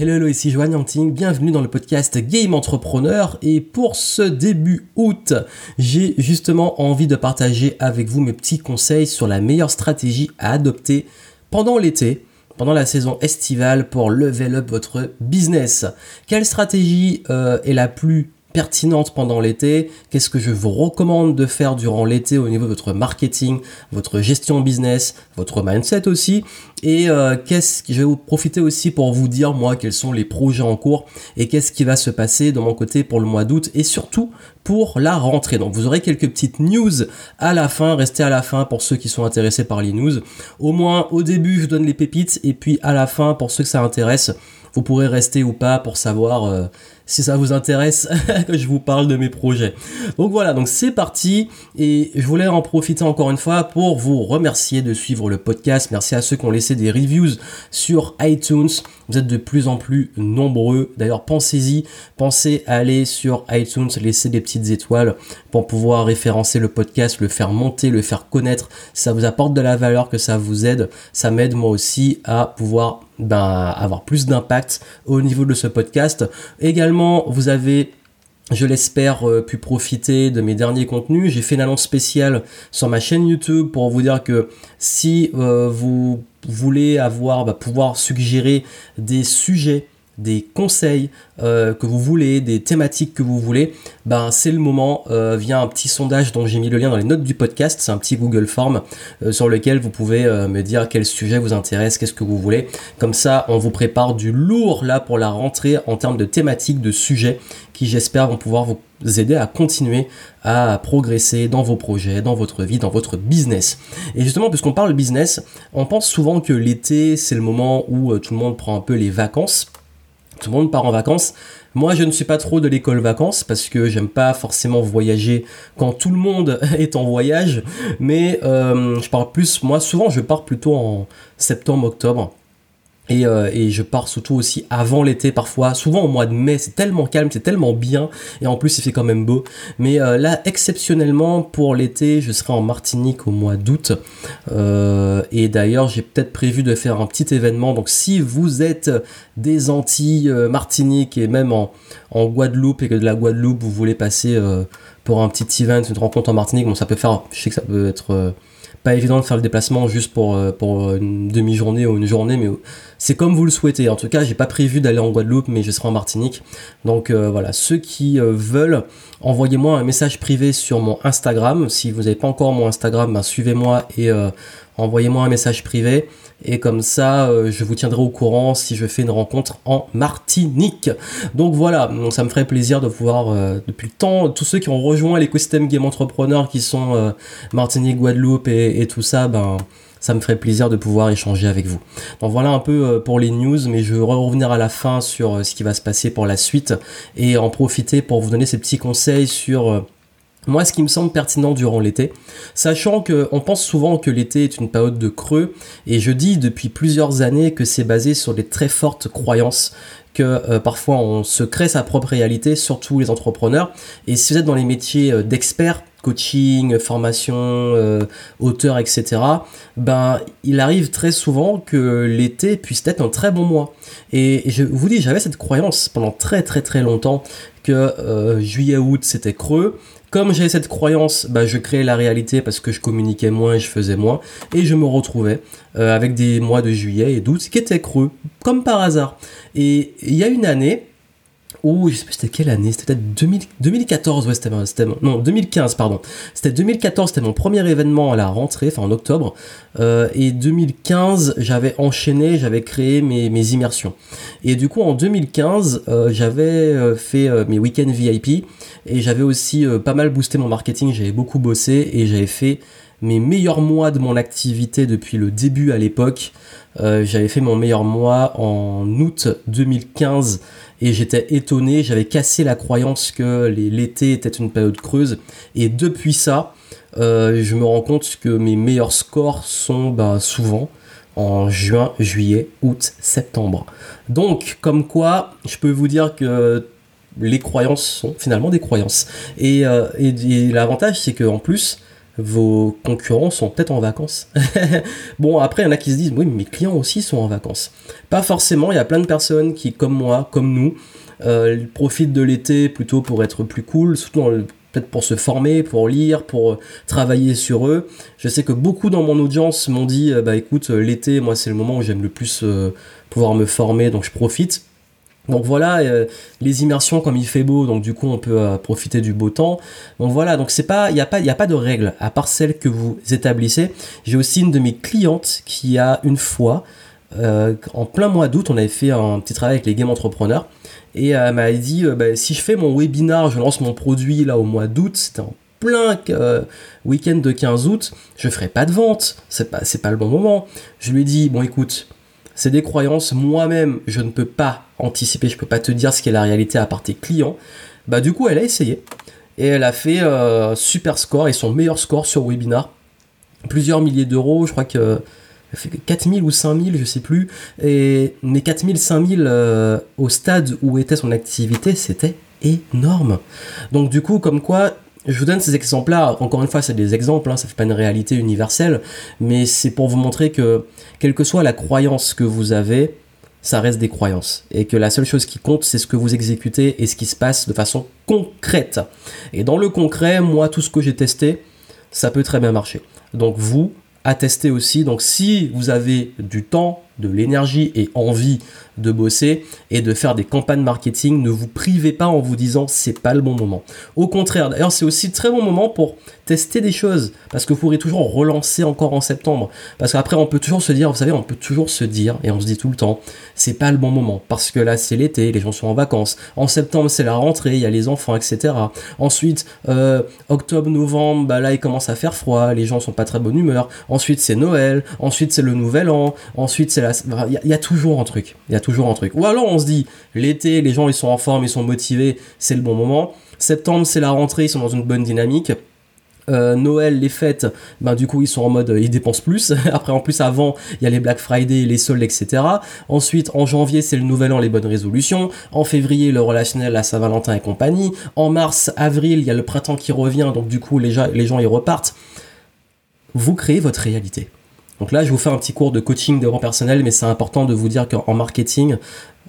Hello, hello, ici Joanne Yanting, bienvenue dans le podcast Game Entrepreneur et pour ce début août, j'ai justement envie de partager avec vous mes petits conseils sur la meilleure stratégie à adopter pendant l'été, pendant la saison estivale pour level up votre business. Quelle stratégie euh, est la plus pertinente pendant l'été, qu'est-ce que je vous recommande de faire durant l'été au niveau de votre marketing, votre gestion business, votre mindset aussi, et euh, qu'est-ce que je vais vous profiter aussi pour vous dire moi quels sont les projets en cours et qu'est-ce qui va se passer de mon côté pour le mois d'août et surtout pour la rentrée. Donc vous aurez quelques petites news à la fin, restez à la fin pour ceux qui sont intéressés par les news. Au moins au début je donne les pépites et puis à la fin pour ceux que ça intéresse, vous pourrez rester ou pas pour savoir euh, si ça vous intéresse que je vous parle de mes projets. Donc voilà, donc c'est parti et je voulais en profiter encore une fois pour vous remercier de suivre le podcast. Merci à ceux qui ont laissé des reviews sur iTunes. Vous êtes de plus en plus nombreux. D'ailleurs, pensez-y, pensez à aller sur iTunes, laisser des petites étoiles pour pouvoir référencer le podcast, le faire monter, le faire connaître. Ça vous apporte de la valeur, que ça vous aide. Ça m'aide moi aussi à pouvoir ben, avoir plus d'impact au niveau de ce podcast. Également, vous avez je l'espère euh, pu profiter de mes derniers contenus. J'ai fait une annonce spéciale sur ma chaîne YouTube pour vous dire que si euh, vous voulez avoir, bah, pouvoir suggérer des sujets des conseils euh, que vous voulez, des thématiques que vous voulez, ben c'est le moment euh, via un petit sondage dont j'ai mis le lien dans les notes du podcast, c'est un petit Google Form euh, sur lequel vous pouvez me dire quel sujet vous intéresse, qu'est-ce que vous voulez. Comme ça, on vous prépare du lourd là pour la rentrée en termes de thématiques, de sujets qui j'espère vont pouvoir vous aider à continuer à progresser dans vos projets, dans votre vie, dans votre business. Et justement, puisqu'on parle business, on pense souvent que l'été, c'est le moment où tout le monde prend un peu les vacances. Tout le monde part en vacances. Moi, je ne suis pas trop de l'école vacances parce que j'aime pas forcément voyager quand tout le monde est en voyage. Mais euh, je pars plus, moi, souvent, je pars plutôt en septembre, octobre. Euh, et, je pars surtout aussi avant l'été parfois, souvent au mois de mai, c'est tellement calme, c'est tellement bien, et en plus il fait quand même beau. Mais euh, là, exceptionnellement pour l'été, je serai en Martinique au mois d'août. Euh, et d'ailleurs, j'ai peut-être prévu de faire un petit événement. Donc si vous êtes des Antilles, Martinique et même en, en, Guadeloupe et que de la Guadeloupe, vous voulez passer pour un petit event, une rencontre en Martinique, bon ça peut faire, je sais que ça peut être pas évident de faire le déplacement juste pour, euh, pour une demi-journée ou une journée, mais c'est comme vous le souhaitez. En tout cas, j'ai pas prévu d'aller en Guadeloupe, mais je serai en Martinique. Donc euh, voilà, ceux qui euh, veulent, envoyez-moi un message privé sur mon Instagram. Si vous n'avez pas encore mon Instagram, ben, suivez-moi et envoyez-moi un message privé et comme ça euh, je vous tiendrai au courant si je fais une rencontre en Martinique. Donc voilà, ça me ferait plaisir de voir euh, depuis le temps tous ceux qui ont rejoint l'écosystème Game Entrepreneur qui sont euh, Martinique, Guadeloupe et, tout ça, ben ça me ferait plaisir de pouvoir échanger avec vous. Donc voilà un peu pour les news, mais je vais revenir à la fin sur ce qui va se passer pour la suite et en profiter pour vous donner ces petits conseils sur moi, ce qui me semble pertinent durant l'été, sachant qu'on pense souvent que l'été est une période de creux, et je dis depuis plusieurs années que c'est basé sur des très fortes croyances que euh, parfois on se crée sa propre réalité, surtout les entrepreneurs. Et si vous êtes dans les métiers euh, d'experts, coaching, formation, euh, auteur, etc., ben il arrive très souvent que l'été puisse être un très bon mois. Et je vous dis, j'avais cette croyance pendant très très très longtemps que juillet-août c'était creux comme j'avais cette croyance, bah, je créais la réalité parce que je communiquais moins et je faisais moins. Et je me retrouvais euh, avec des mois de juillet et d'août qui étaient creux, comme par hasard. Et il y a une année, ou je sais plus c'était quelle année, c'était peut-être 2014, ouais, c'était, non, 2015, pardon. C'était 2014, c'était mon premier événement à la rentrée, enfin en octobre. Euh, et 2015, j'avais enchaîné, j'avais créé mes, immersions. Et du coup, en 2015, euh, j'avais euh, fait mes week-ends VIP et j'avais aussi pas mal boosté mon marketing, j'avais beaucoup bossé et j'avais fait mes meilleurs mois de mon activité depuis le début à l'époque. j'avais fait mon meilleur mois en août 2015 et j'étais étonné, j'avais cassé la croyance que l'été était une période creuse et depuis ça, euh, je me rends compte que mes meilleurs scores sont ben, souvent en juin, juillet, août, septembre. Donc, comme quoi, je peux vous dire que les croyances sont finalement des croyances. Et, euh, et, l'avantage, c'est qu'en plus, vos concurrents sont peut-être en vacances. bon, après, il y en a qui se disent, oui, mes clients aussi sont en vacances. Pas forcément, il y a plein de personnes qui, comme moi, comme nous, euh, profitent de l'été plutôt pour être plus cool, surtout peut-être pour se former, pour lire, pour euh, travailler sur eux. Je sais que beaucoup dans mon audience m'ont dit, euh, bah écoute, l'été, moi, c'est le moment où j'aime le plus pouvoir me former, donc je profite. Donc voilà, euh, les immersions comme il fait beau, donc du coup on peut euh, profiter du beau temps. Donc voilà, donc c'est pas, il n'y a pas, il a pas de règles à part celles que vous établissez. J'ai aussi une de mes clientes qui a une fois, euh, en plein mois d'août, on avait fait un petit travail avec les game entrepreneurs et elle m'a dit, bah, si je fais mon webinar, je lance mon produit là au mois d'août, c'était en plein week-end de 15 août, je ferai pas de vente, c'est pas, c'est pas le bon moment. Je lui ai dit, bon écoute, c'est des croyances. Moi-même, je ne peux pas anticiper, je peux pas te dire ce qu'est la réalité à part tes clients. Bah du coup, elle a essayé et elle a fait euh, super score et son meilleur score sur webinar. Plusieurs milliers d'euros, je crois que fait 4000 ou 5000, je sais plus. Et mais 4000, 5000 euh, au stade où était son activité, c'était énorme. Donc du coup, comme quoi, je vous donne ces exemples-là. Encore une fois, c'est des exemples, hein, ça fait pas une réalité universelle, mais c'est pour vous montrer que, quelle que soit la croyance que vous avez, ça reste des croyances. Et que la seule chose qui compte, c'est ce que vous exécutez et ce qui se passe de façon concrète. Et dans le concret, moi, tout ce que j'ai testé, ça peut très bien marcher. Donc vous, à tester aussi. Donc si vous avez du temps, de l'énergie et envie de bosser et de faire des campagnes marketing. Ne vous privez pas en vous disant c'est pas le bon moment. Au contraire, d'ailleurs, c'est aussi très bon moment pour tester des choses parce que vous pourrez toujours relancer encore en septembre. Parce qu'après, on peut toujours se dire, vous savez, on peut toujours se dire et on se dit tout le temps, c'est pas le bon moment parce que là, c'est l'été, les gens sont en vacances. En septembre, c'est la rentrée, il y a les enfants, etc. Ensuite, euh, octobre, novembre, bah là, il commence à faire froid, les gens sont pas très bonne humeur. Ensuite, c'est Noël. Ensuite, c'est le Nouvel An. Ensuite, c'est la. Il y, a toujours un truc. Il y a toujours un truc. Ou alors on se dit, l'été, les gens ils sont en forme, ils sont motivés, c'est le bon moment. Septembre, c'est la rentrée, ils sont dans une bonne dynamique. Euh, Noël, les fêtes, ben du coup ils sont en mode ils dépensent plus. Après en plus avant il y a les Black Friday, les soldes, etc. Ensuite en janvier c'est le Nouvel An, les bonnes résolutions. En février le relationnel à Saint-Valentin et compagnie. En mars, avril il y a le printemps qui revient donc du coup les gens, les gens ils repartent. Vous créez votre réalité. Donc là, je vous fais un petit cours de coaching de développement personnel, mais c'est important de vous dire qu'en marketing,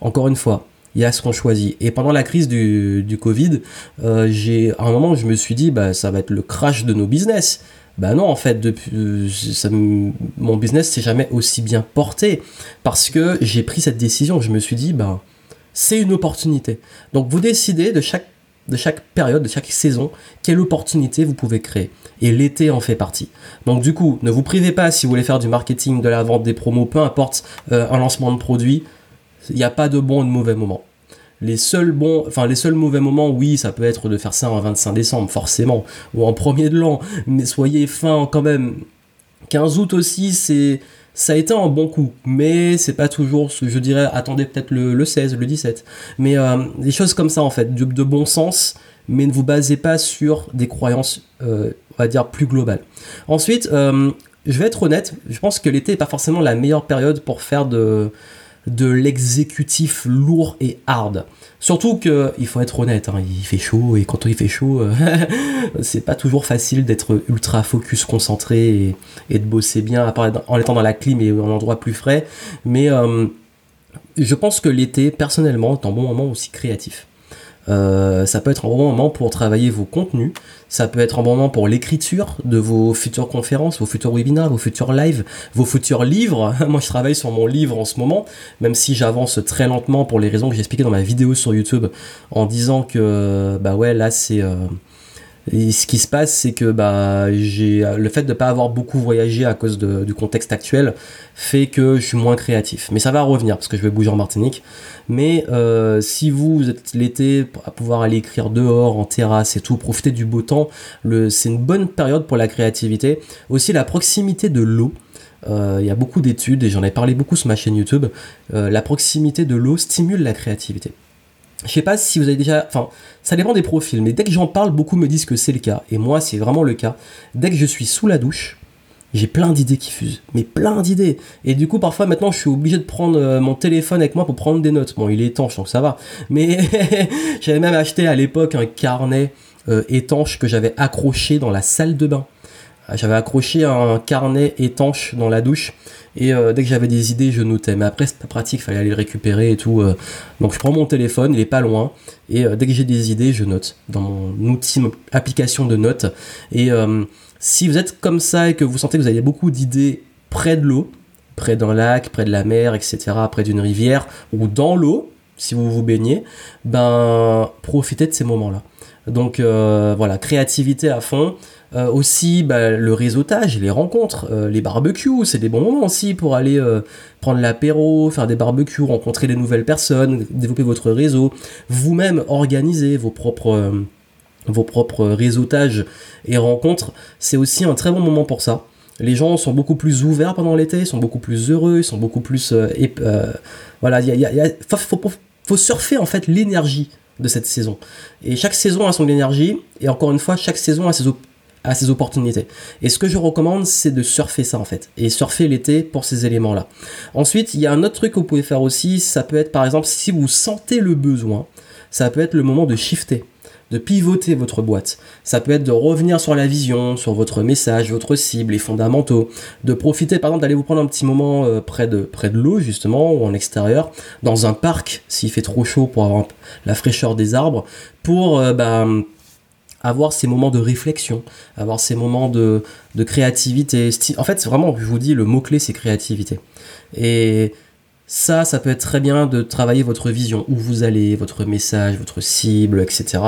encore une fois, il y a ce qu'on choisit. Et pendant la crise du, Covid, euh, j'ai à un moment, je me suis dit, bah, ça va être le crash de nos business. Bah non, en fait, depuis, euh, mon business s'est jamais aussi bien porté parce que j'ai pris cette décision. Je me suis dit, bah, c'est une opportunité. Donc vous décidez de chaque de chaque période, de chaque saison, quelle opportunité vous pouvez créer. Et l'été en fait partie. Donc du coup, ne vous privez pas si vous voulez faire du marketing, de la vente, des promos, peu importe euh, un lancement de produit, il n'y a pas de bon ou de mauvais moment. Les seuls bons, enfin les seuls mauvais moments, oui, ça peut être de faire ça en 25 décembre, forcément, ou en premier de l'an, mais soyez fin quand même. 15 août aussi, c'est ça a été un bon coup, mais c'est pas toujours, je dirais, attendez peut-être le, 16, le 17. Mais euh, des choses comme ça en fait, de, bon sens, mais ne vous basez pas sur des croyances, euh, on va dire, plus globales. Ensuite, euh, je vais être honnête, je pense que l'été n'est pas forcément la meilleure période pour faire de, de l'exécutif lourd et hard. Surtout que, il faut être honnête, hein, il fait chaud et quand il fait chaud, euh, c'est pas toujours facile d'être ultra focus, concentré et, de bosser bien, en étant dans la clim et en endroit plus frais. Mais euh, je pense que l'été, personnellement, est un bon moment aussi créatif. Euh, ça peut être un bon moment pour travailler vos contenus, ça peut être un bon moment pour l'écriture de vos futures conférences, vos futurs webinaires, vos futurs lives, vos futurs livres. Moi, je travaille sur mon livre en ce moment, même si j'avance très lentement pour les raisons que j'ai expliquées dans ma vidéo sur YouTube, en disant que, bah ouais, là, c'est... Euh, ce qui se passe, c'est que bah, le fait de ne pas avoir beaucoup voyagé à cause du contexte actuel fait que je suis moins créatif. Mais ça va revenir parce que je vais bouger en Martinique. Mais euh, si vous êtes l'été à pouvoir aller écrire dehors, en terrasse et tout, profiter du beau temps, c'est une bonne période pour la créativité. Aussi la proximité de l'eau. Euh, il y a beaucoup d'études et j'en ai parlé beaucoup sur ma chaîne YouTube. Euh, la proximité de l'eau stimule la créativité. Je sais pas si vous avez déjà. Enfin, ça dépend des profils, mais dès que j'en parle, beaucoup me disent que c'est le cas. Et moi, c'est vraiment le cas. Dès que je suis sous la douche, j'ai plein d'idées qui fusent. Mais plein d'idées. Et du coup, parfois, maintenant, je suis obligé de prendre euh, mon téléphone avec moi pour prendre des notes. Bon, il est étanche, donc ça va. Mais j'avais même acheté à l'époque un carnet euh, étanche que j'avais accroché dans la salle de bain. J'avais accroché un carnet étanche dans la douche et euh, dès que j'avais des idées, je notais. Mais après, c'est pas pratique, fallait aller le récupérer et tout. Euh. Donc je prends mon téléphone, il est pas loin et dès que j'ai des idées, je note dans mon outil, application de notes. Et si vous êtes comme ça et que vous sentez que vous avez beaucoup d'idées près de l'eau, près d'un lac, près de la mer, etc., près d'une rivière ou dans l'eau, si vous vous baignez, ben profitez de ces moments-là. Donc euh, voilà, créativité à fond. Euh, aussi bah, le réseautage, les rencontres, euh, les barbecues, c'est des bons moments aussi pour aller prendre l'apéro, faire des barbecues, rencontrer des nouvelles personnes, développer votre réseau, vous-même organiser vos propres, vos propres réseautages et rencontres. C'est aussi un très bon moment pour ça. Les gens sont beaucoup plus ouverts pendant l'été, sont beaucoup plus heureux, ils sont beaucoup plus... voilà, il faut surfer en fait l'énergie de cette saison. Et chaque saison a son énergie, et encore une fois, chaque saison a ses, a ses opportunités. Et ce que je recommande, c'est de surfer ça en fait, et surfer l'été pour ces éléments-là. Ensuite, il y a un autre truc que vous pouvez faire aussi, ça peut être par exemple si vous sentez le besoin, ça peut être le moment de shifter de pivoter votre boîte. Ça peut être de revenir sur la vision, sur votre message, votre cible, les fondamentaux, de profiter par exemple d'aller vous prendre un petit moment euh, près de, près de l'eau justement ou en extérieur, dans un parc s'il fait trop chaud pour avoir la fraîcheur des arbres, pour euh, bah, avoir ces moments de réflexion, avoir ces moments de, de créativité. En fait, vraiment, je vous dis, le mot-clé, c'est créativité. Et ça, ça peut être très bien de travailler votre vision, où vous allez, votre message, votre cible, etc.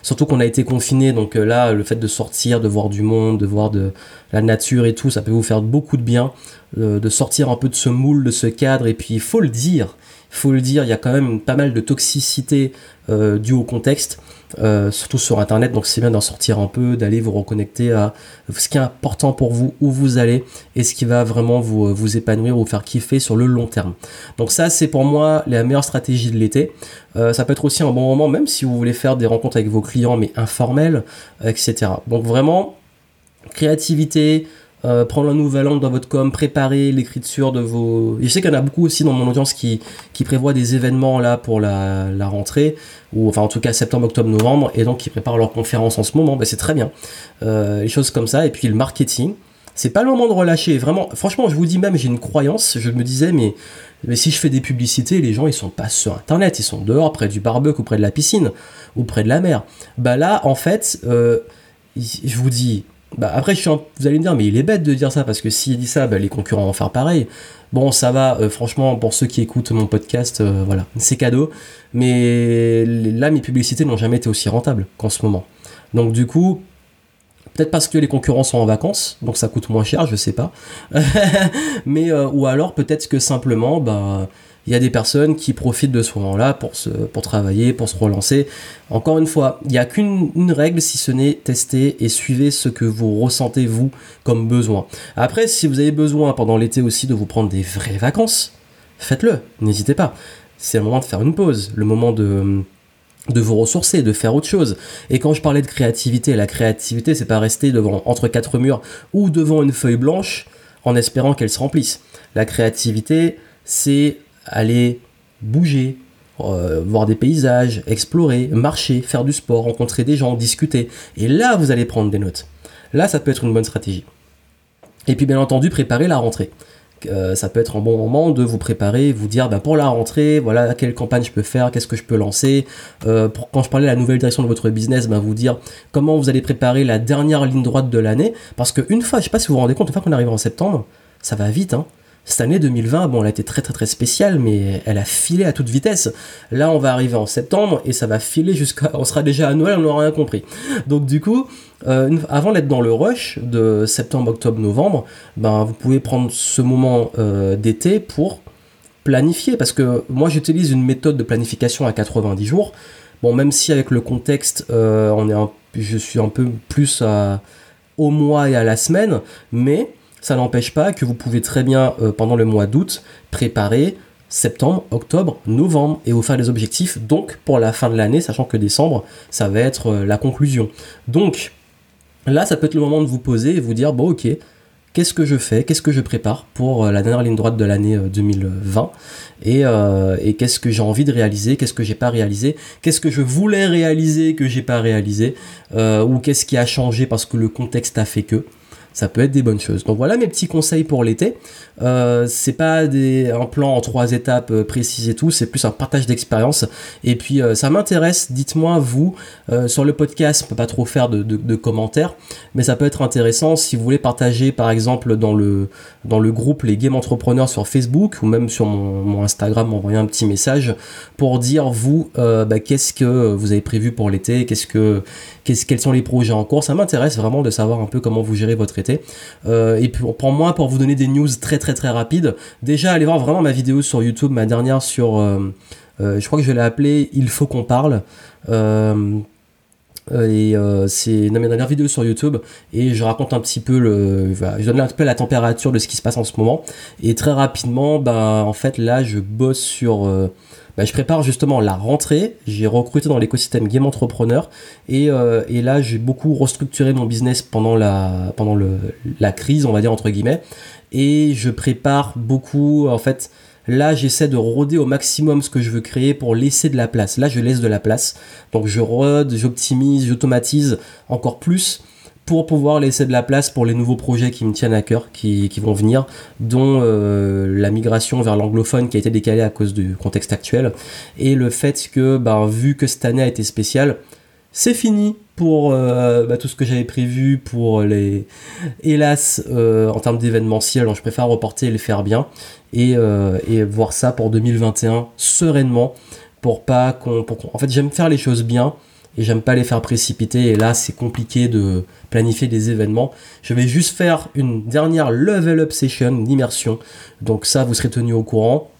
Surtout qu'on a été confiné, donc euh, là, le fait de sortir, de voir du monde, de voir de la nature et tout, ça peut vous faire beaucoup de bien, euh, de sortir un peu de ce moule, de ce cadre, et puis il faut le dire, il faut le dire, il y a quand même pas mal de toxicité euh, due au contexte. Euh, surtout sur internet donc c'est bien d'en sortir un peu d'aller vous reconnecter à ce qui est important pour vous où vous allez et ce qui va vraiment vous, euh, vous épanouir ou vous faire kiffer sur le long terme. Donc ça c'est pour moi la meilleure stratégie de l'été. Euh, ça peut être aussi un bon moment même si vous voulez faire des rencontres avec vos clients mais informelles etc donc vraiment créativité euh, prendre un nouvel angle dans votre com, préparer l'écriture de vos. je sais qu'il y en a beaucoup aussi dans mon audience qui, qui prévoient des événements là pour la, rentrée, ou enfin en tout cas septembre, octobre, novembre, et donc qui préparent leur conférence en ce moment. Ben, c'est très bien. Euh, les choses comme ça, et puis le marketing. C'est pas le moment de relâcher. Vraiment, franchement, je vous dis même, j'ai une croyance. Je me disais, mais, si je fais des publicités, les gens ils sont pas sur internet, ils sont dehors, près du barbecue près de la piscine ou près de la mer. Bah là, en fait, euh, je vous dis, bah après, je vous allez me dire, mais il est bête de dire ça, parce que s'il dit ça, bah, les concurrents vont faire pareil. Bon, ça va, euh, franchement, pour ceux qui écoutent mon podcast, euh, voilà, c'est cadeau. Mais là, mes publicités n'ont jamais été aussi rentables qu'en ce moment. Donc du coup, peut-être parce que les concurrents sont en vacances, donc ça coûte moins cher, je sais pas. mais, euh, ou alors peut-être que simplement, bah il y a des personnes qui profitent de ce moment-là pour, travailler, pour se relancer. Encore une fois, il n'y a qu'une règle si ce n'est tester et suivez ce que vous ressentez vous comme besoin. Après, si vous avez besoin pendant l'été aussi de vous prendre des vraies vacances, faites-le, n'hésitez pas. C'est le moment de faire une pause, le moment de de vous ressourcer, de faire autre chose. Et quand je parlais de créativité, la créativité, c'est pas rester devant entre quatre murs ou devant une feuille blanche en espérant qu'elle se remplisse. La créativité, c'est aller bouger, euh, voir des paysages, explorer, marcher, faire du sport, rencontrer des gens, discuter. Et là, vous allez prendre des notes. Là, ça peut être une bonne stratégie. Et puis, bien entendu, préparer la rentrée. Euh, ça peut être un bon moment de vous préparer, vous dire bah, pour la rentrée, voilà quelle campagne je peux faire, qu'est-ce que je peux lancer. Euh, quand je parlais de la nouvelle direction de votre business, bah, vous dire comment vous allez préparer la dernière ligne droite de l'année. Parce qu'une fois, je sais pas si vous vous rendez compte, une fois qu'on arrive en septembre, ça va vite. Hein. Cette année 2020, bon, elle a été très très spéciale, mais elle a filé à toute vitesse. Là, on va arriver en septembre et ça va filer jusqu'à. On sera déjà à Noël, on n'aura rien compris. Donc, du coup, euh, avant d'être dans le rush de septembre, octobre, novembre, ben, vous pouvez prendre ce moment euh, d'été pour planifier. Parce que moi, j'utilise une méthode de planification à 90 jours. Bon, même si avec le contexte, euh, je suis un peu plus au mois et à la semaine, mais ça n'empêche pas que vous pouvez très bien, euh, pendant le mois d'août, préparer septembre, octobre, novembre et vous faire des objectifs. Donc, pour la fin de l'année, sachant que décembre, ça va être euh, la conclusion. Donc, là, ça peut être le moment de vous poser et vous dire, bon, ok, qu'est-ce que je fais, qu'est-ce que je prépare pour euh, la dernière ligne droite de l'année 2020 et, et qu'est-ce que j'ai envie de réaliser, qu'est-ce que j'ai pas réalisé, qu'est-ce que je voulais réaliser que j'ai pas réalisé ou qu'est-ce qui a changé parce que le contexte a fait que. Ça peut être des bonnes choses. Donc voilà mes petits conseils pour l'été. Euh, c'est pas un plan en trois étapes euh, précises et tout, c'est plus un partage d'expérience. Et puis euh, ça m'intéresse, dites-moi vous, sur le podcast, on peut pas trop faire de, commentaires, mais ça peut être intéressant si vous voulez partager par exemple dans le, dans le groupe Les Game Entrepreneurs sur Facebook ou même sur mon, Instagram, m'envoyer un petit message pour dire vous, bah, qu'est-ce que vous avez prévu pour l'été, qu'est-ce que, quels sont les projets en cours? Ça m'intéresse vraiment de savoir un peu comment vous gérez votre été. et pour moi, pour vous donner des news très très très rapide. Déjà, allez voir vraiment ma vidéo sur YouTube, ma dernière sur, euh, euh, je crois que je l'ai appelée Il faut qu'on parle. Euh, et c'est ma dernière vidéo sur YouTube et je raconte un petit peu le, je donne un peu la température de ce qui se passe en ce moment. Et très rapidement, ben en fait là, je bosse sur bah, je prépare justement la rentrée. J'ai recruté dans l'écosystème Game Entrepreneur. Et, et là j'ai beaucoup restructuré mon business pendant la la crise, on va dire entre guillemets. Et je prépare beaucoup en fait là j'essaie de roder au maximum ce que je veux créer pour laisser de la place. Là je laisse de la place. Donc je rode j'optimise j'automatise encore plus pour pouvoir laisser de la place pour les nouveaux projets qui me tiennent à cœur, qui, vont venir, dont euh, la migration vers l'anglophone qui a été décalée à cause du contexte actuel, et le fait que, ben, vu que cette année a été spéciale, c'est fini pour euh, bah, tout ce que j'avais prévu pour les hélas euh, en termes d'événementiel donc je préfère reporter et le faire bien et, voir ça pour 2021 sereinement pour pas qu'on en fait j'aime faire les choses bien et j'aime pas les faire précipiter. Et là c'est compliqué de planifier des événements. Je vais juste faire une dernière level up session d'immersion. Donc ça vous serez tenu au courant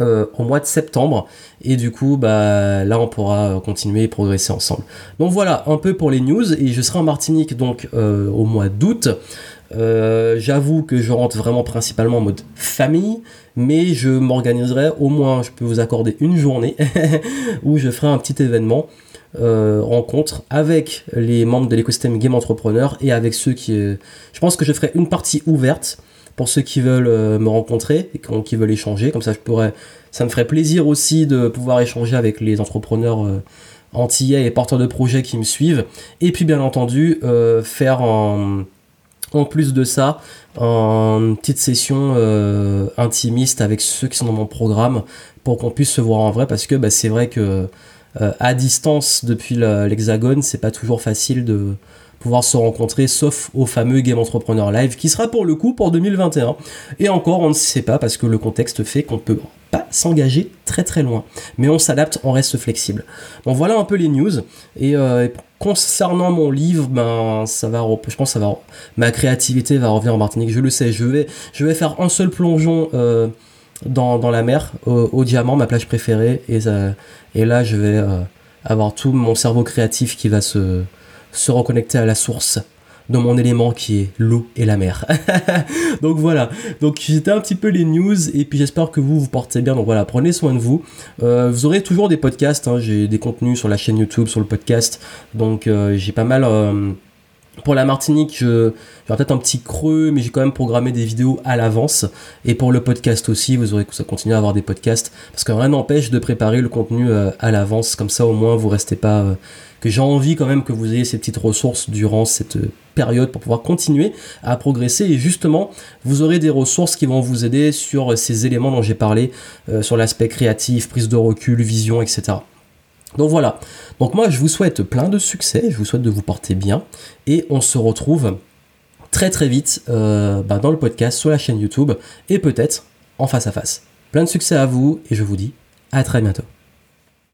euh, au mois de septembre. Et du coup bah là on pourra euh, continuer et progresser ensemble. Donc voilà un peu pour les news. Et je serai en Martinique donc euh, au mois d'août. J'avoue que je rentre vraiment principalement en mode famille. Mais je m'organiserai au moins je peux vous accorder une journée où je ferai un petit événement rencontre avec les membres de l'écosystème Game Entrepreneur et avec ceux qui je pense que je ferai une partie ouverte pour ceux qui veulent euh, me rencontrer et qui veulent échanger. Comme ça, je pourrais, ça me ferait plaisir aussi de pouvoir échanger avec les entrepreneurs euh, antillais et porteurs de projets qui me suivent. Et puis, bien entendu, euh, faire en, en plus de ça une petite session intimiste avec ceux qui sont dans mon programme pour qu'on puisse se voir en vrai parce que bah, c'est vrai que à distance depuis l'hexagone, c'est pas toujours facile de pouvoir se rencontrer, sauf au fameux Game Entrepreneur Live qui sera pour le coup pour 2021. Et encore, on ne sait pas parce que le contexte fait qu'on peut pas s'engager très très loin. Mais on s'adapte, on reste flexible. Bon, voilà un peu les news. Et, euh, concernant mon livre, ben je pense va, ma créativité va revenir en Martinique. Je le sais. Je vais, je vais faire un seul plongeon. Euh, dans, dans, la mer, au, diamant, ma plage préférée, et, et là je vais euh, avoir tout mon cerveau créatif qui va se, se reconnecter à la source de mon élément qui est l'eau et la mer. donc voilà, donc c'était un petit peu les news et puis j'espère que vous vous portez bien. Donc voilà, prenez soin de vous. Euh, vous aurez toujours des podcasts, hein. j'ai des contenus sur la chaîne YouTube, sur le podcast. Donc euh, j'ai pas mal... Euh, pour la Martinique, je, j'aurai peut-être un petit creux, mais j'ai quand même programmé des vidéos à l'avance. Et pour le podcast aussi, vous aurez ça continuer à avoir des podcasts, parce que rien n'empêche de préparer le contenu à l'avance. Comme ça, au moins, vous restez pas que j'ai envie quand même que vous ayez ces petites ressources durant cette période pour pouvoir continuer à progresser et justement vous aurez des ressources qui vont vous aider sur ces éléments dont j'ai parlé, euh, sur l'aspect créatif, prise de recul, vision, etc. Donc voilà, donc moi je vous souhaite plein de succès, je vous souhaite de vous porter bien et on se retrouve très très vite euh, bah, dans le podcast, sur la chaîne YouTube et peut-être en face à face. Plein de succès à vous et je vous dis à très bientôt.